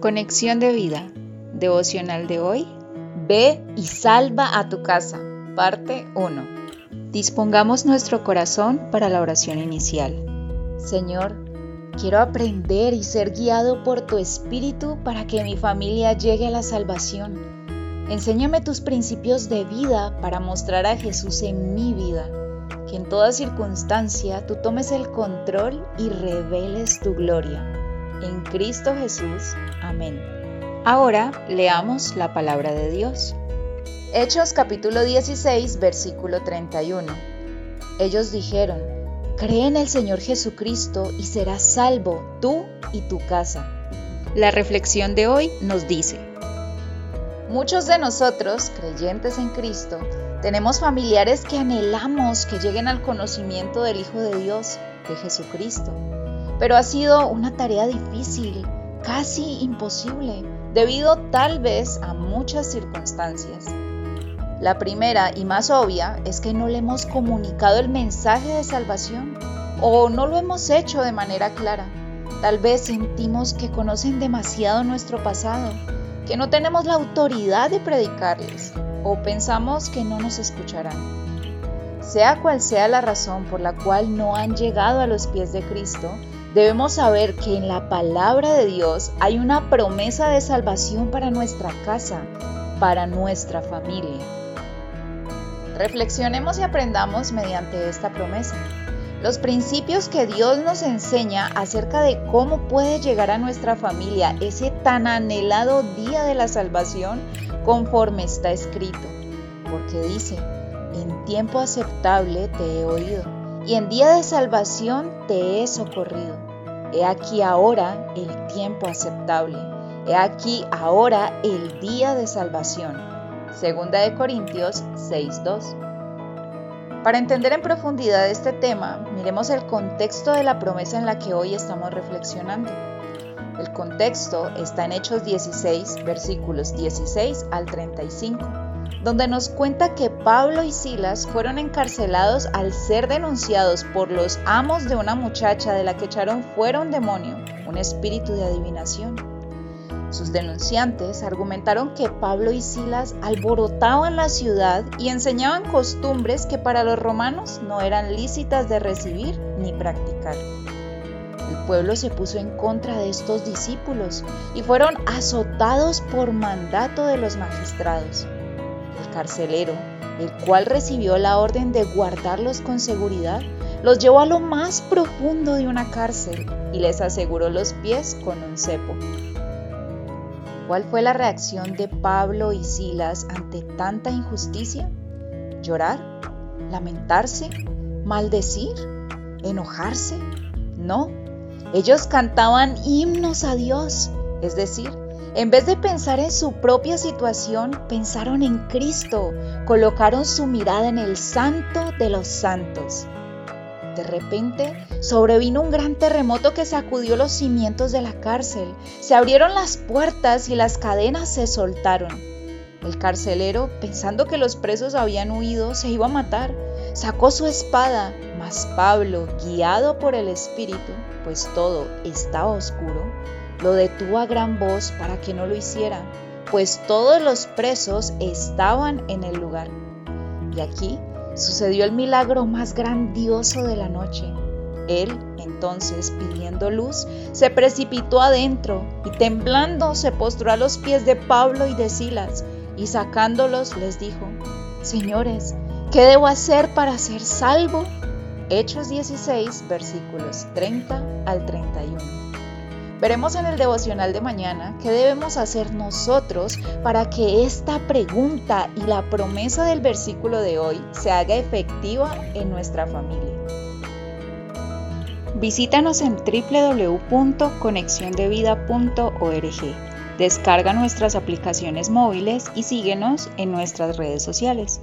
Conexión de vida. Devocional de hoy. Ve y salva a tu casa. Parte 1. Dispongamos nuestro corazón para la oración inicial. Señor, quiero aprender y ser guiado por tu Espíritu para que mi familia llegue a la salvación. Enséñame tus principios de vida para mostrar a Jesús en mi vida. Que en toda circunstancia tú tomes el control y reveles tu gloria. En Cristo Jesús. Amén. Ahora leamos la palabra de Dios. Hechos capítulo 16, versículo 31. Ellos dijeron, Cree en el Señor Jesucristo y serás salvo tú y tu casa. La reflexión de hoy nos dice, Muchos de nosotros, creyentes en Cristo, tenemos familiares que anhelamos que lleguen al conocimiento del Hijo de Dios, de Jesucristo. Pero ha sido una tarea difícil, casi imposible, debido tal vez a muchas circunstancias. La primera y más obvia es que no le hemos comunicado el mensaje de salvación o no lo hemos hecho de manera clara. Tal vez sentimos que conocen demasiado nuestro pasado que no tenemos la autoridad de predicarles o pensamos que no nos escucharán. Sea cual sea la razón por la cual no han llegado a los pies de Cristo, debemos saber que en la palabra de Dios hay una promesa de salvación para nuestra casa, para nuestra familia. Reflexionemos y aprendamos mediante esta promesa los principios que Dios nos enseña acerca de cómo puede llegar a nuestra familia ese tan anhelado día de la salvación conforme está escrito. Porque dice, en tiempo aceptable te he oído y en día de salvación te he socorrido. He aquí ahora el tiempo aceptable. He aquí ahora el día de salvación. Segunda de Corintios 6:2. Para entender en profundidad este tema, miremos el contexto de la promesa en la que hoy estamos reflexionando. El contexto está en Hechos 16, versículos 16 al 35, donde nos cuenta que Pablo y Silas fueron encarcelados al ser denunciados por los amos de una muchacha de la que echaron fuera un demonio, un espíritu de adivinación. Sus denunciantes argumentaron que Pablo y Silas alborotaban la ciudad y enseñaban costumbres que para los romanos no eran lícitas de recibir ni practicar. El pueblo se puso en contra de estos discípulos y fueron azotados por mandato de los magistrados. El carcelero, el cual recibió la orden de guardarlos con seguridad, los llevó a lo más profundo de una cárcel y les aseguró los pies con un cepo. ¿Cuál fue la reacción de Pablo y Silas ante tanta injusticia? ¿Llorar? ¿Lamentarse? ¿Maldecir? ¿Enojarse? No, ellos cantaban himnos a Dios, es decir, en vez de pensar en su propia situación, pensaron en Cristo, colocaron su mirada en el santo de los santos. De repente sobrevino un gran terremoto que sacudió los cimientos de la cárcel. Se abrieron las puertas y las cadenas se soltaron. El carcelero, pensando que los presos habían huido, se iba a matar. Sacó su espada, mas Pablo, guiado por el Espíritu, pues todo estaba oscuro, lo detuvo a gran voz para que no lo hiciera, pues todos los presos estaban en el lugar. Y aquí sucedió el milagro más grandioso de la noche. Él, entonces, pidiendo luz, se precipitó adentro y temblando se postró a los pies de Pablo y de Silas y sacándolos les dijo, Señores, ¿qué debo hacer para ser salvo? Hechos 16, versículos 30 al 31. Veremos en el devocional de mañana qué debemos hacer nosotros para que esta pregunta y la promesa del versículo de hoy se haga efectiva en nuestra familia. Visítanos en www.conexiondevida.org. Descarga nuestras aplicaciones móviles y síguenos en nuestras redes sociales.